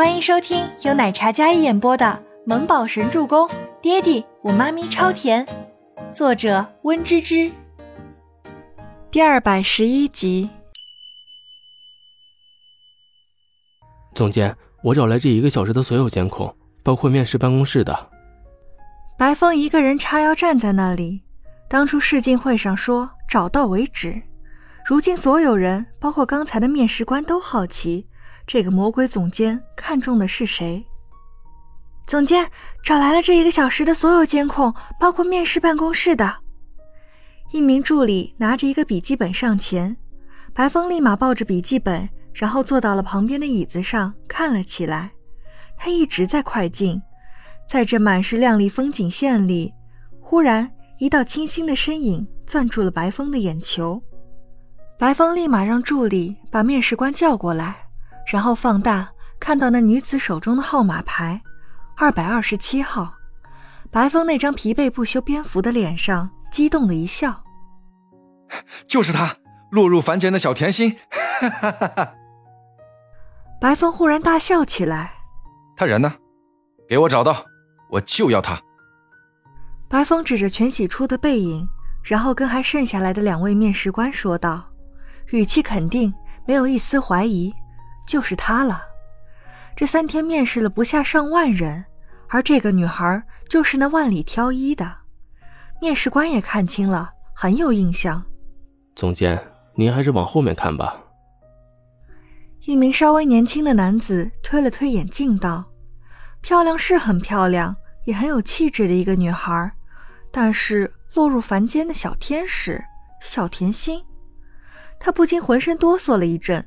欢迎收听由奶茶嘉一演播的《萌宝神助攻》，爹地我妈咪超甜，作者温芝芝。第二百十一集。总监，我找来这一个小时的所有监控，包括面试办公室的。白风一个人叉腰站在那里。当初试镜会上说找到为止，如今所有人，包括刚才的面试官，都好奇。这个魔鬼总监看中的是谁？总监找来了这一个小时的所有监控，包括面试办公室的。一名助理拿着一个笔记本上前，白风立马抱着笔记本，然后坐到了旁边的椅子上看了起来。他一直在快进，在这满是亮丽风景线里，忽然一道清新的身影攥住了白风的眼球。白风立马让助理把面试官叫过来。然后放大，看到那女子手中的号码牌，二百二十七号。白风那张疲惫不修边幅的脸上激动的一笑：“就是他，落入凡间的小甜心！”哈 白风忽然大笑起来：“他人呢？给我找到，我就要他！”白风指着全喜初的背影，然后跟还剩下来的两位面试官说道，语气肯定，没有一丝怀疑。就是她了，这三天面试了不下上万人，而这个女孩就是那万里挑一的。面试官也看清了，很有印象。总监，您还是往后面看吧。一名稍微年轻的男子推了推眼镜道：“漂亮是很漂亮，也很有气质的一个女孩，但是落入凡间的小天使，小甜心。”他不禁浑身哆嗦了一阵。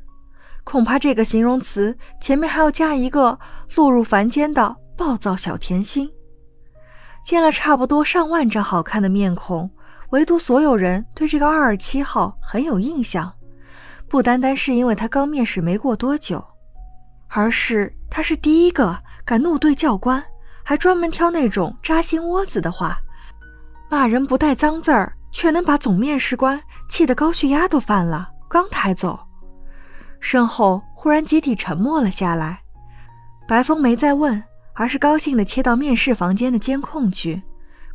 恐怕这个形容词前面还要加一个落入凡间的暴躁小甜心。见了差不多上万张好看的面孔，唯独所有人对这个二二七号很有印象，不单单是因为他刚面试没过多久，而是他是第一个敢怒对教官，还专门挑那种扎心窝子的话，骂人不带脏字儿，却能把总面试官气得高血压都犯了，刚抬走。身后忽然集体沉默了下来，白风没再问，而是高兴地切到面试房间的监控去，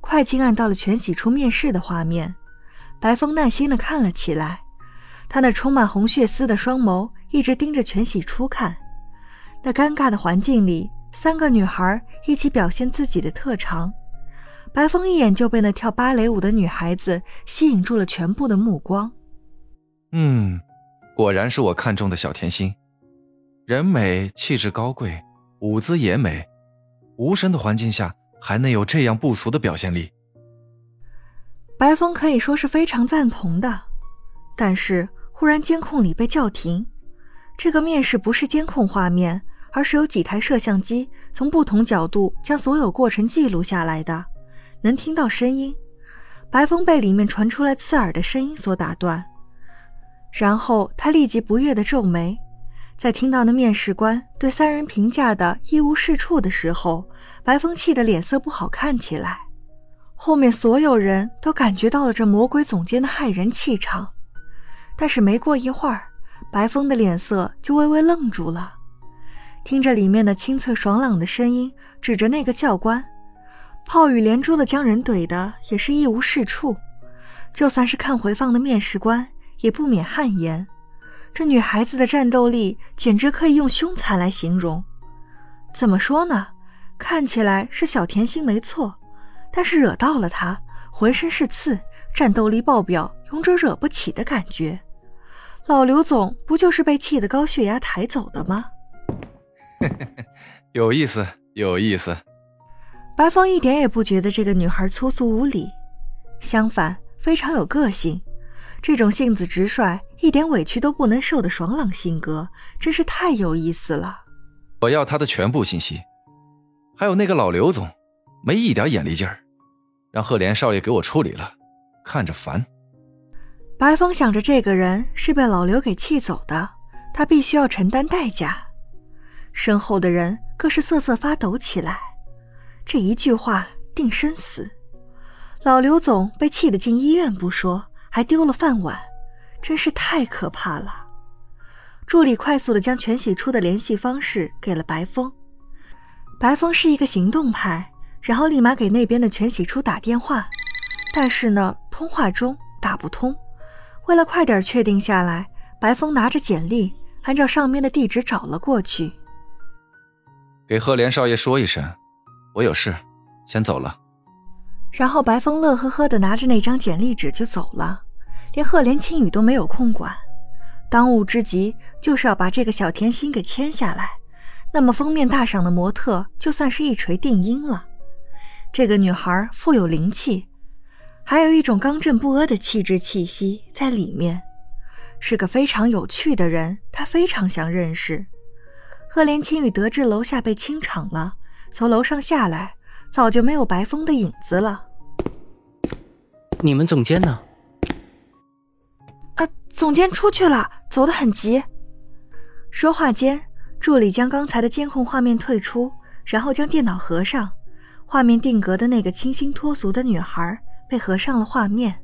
快进按到了全喜初面试的画面。白风耐心地看了起来，他那充满红血丝的双眸一直盯着全喜初看。那尴尬的环境里，三个女孩一起表现自己的特长，白风一眼就被那跳芭蕾舞的女孩子吸引住了全部的目光。嗯。果然是我看中的小甜心，人美气质高贵，舞姿也美，无声的环境下还能有这样不俗的表现力。白风可以说是非常赞同的，但是忽然监控里被叫停，这个面试不是监控画面，而是有几台摄像机从不同角度将所有过程记录下来的，能听到声音。白风被里面传出来刺耳的声音所打断。然后他立即不悦地皱眉，在听到那面试官对三人评价的一无是处的时候，白风气得脸色不好看起来。后面所有人都感觉到了这魔鬼总监的骇人气场，但是没过一会儿，白风的脸色就微微愣住了。听着里面的清脆爽朗的声音，指着那个教官，炮雨连珠的将人怼的也是一无是处。就算是看回放的面试官。也不免汗颜，这女孩子的战斗力简直可以用凶残来形容。怎么说呢？看起来是小甜心没错，但是惹到了她，浑身是刺，战斗力爆表，勇者惹不起的感觉。老刘总不就是被气得高血压抬走的吗？有意思，有意思。白风一点也不觉得这个女孩粗俗无礼，相反，非常有个性。这种性子直率、一点委屈都不能受的爽朗性格，真是太有意思了。我要他的全部信息，还有那个老刘总，没一点眼力劲儿，让赫连少爷给我处理了，看着烦。白风想着，这个人是被老刘给气走的，他必须要承担代价。身后的人更是瑟瑟发抖起来。这一句话定生死。老刘总被气得进医院不说。还丢了饭碗，真是太可怕了。助理快速的将全喜初的联系方式给了白风。白风是一个行动派，然后立马给那边的全喜初打电话，但是呢，通话中打不通。为了快点确定下来，白风拿着简历，按照上面的地址找了过去。给赫连少爷说一声，我有事，先走了。然后白风乐呵呵的拿着那张简历纸就走了，连赫连青羽都没有空管。当务之急就是要把这个小甜心给签下来。那么封面大赏的模特就算是一锤定音了。这个女孩富有灵气，还有一种刚正不阿的气质气息在里面，是个非常有趣的人。他非常想认识。赫连青羽得知楼下被清场了，从楼上下来，早就没有白风的影子了。你们总监呢？总监出去了，走得很急。说话间。助理将刚才的监控画面退出，然后将电脑合上。画面定格的那个清新脱俗的女孩被合上了画面。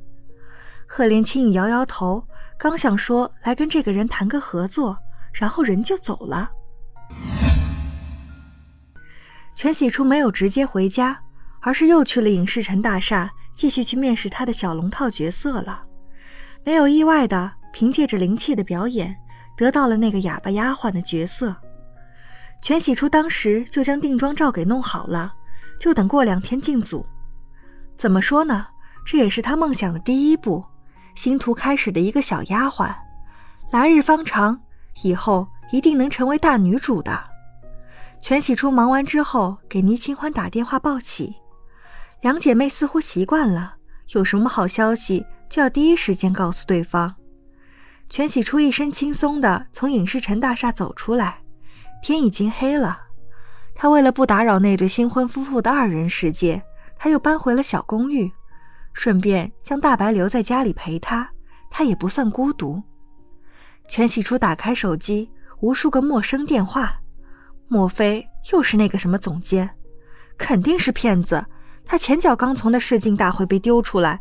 赫连青摇摇头，刚想说来跟这个人谈个合作，然后人就走了。全喜初没有直接回家，而是又去了影视城大厦，继续去面试他的小龙套角色了。没有意外的，凭借着灵气的表演，得到了那个哑巴丫鬟的角色。全喜初当时就将定妆照给弄好了，就等过两天进组。怎么说呢？这也是他梦想的第一步，星途开始的一个小丫鬟。来日方长，以后一定能成为大女主的。全喜初忙完之后，给倪清欢打电话报喜。两姐妹似乎习惯了，有什么好消息就要第一时间告诉对方。全喜初一身轻松的从影视城大厦走出来。天已经黑了，他为了不打扰那对新婚夫妇的二人世界，他又搬回了小公寓，顺便将大白留在家里陪他，他也不算孤独。全喜初打开手机，无数个陌生电话，莫非又是那个什么总监？肯定是骗子！他前脚刚从那试镜大会被丢出来，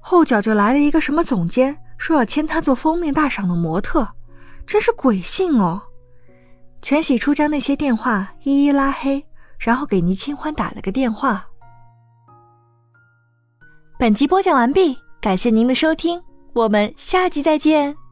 后脚就来了一个什么总监，说要签他做封面大赏的模特，真是鬼信哦！全喜初将那些电话一一拉黑，然后给倪清欢打了个电话。本集播讲完毕，感谢您的收听，我们下集再见。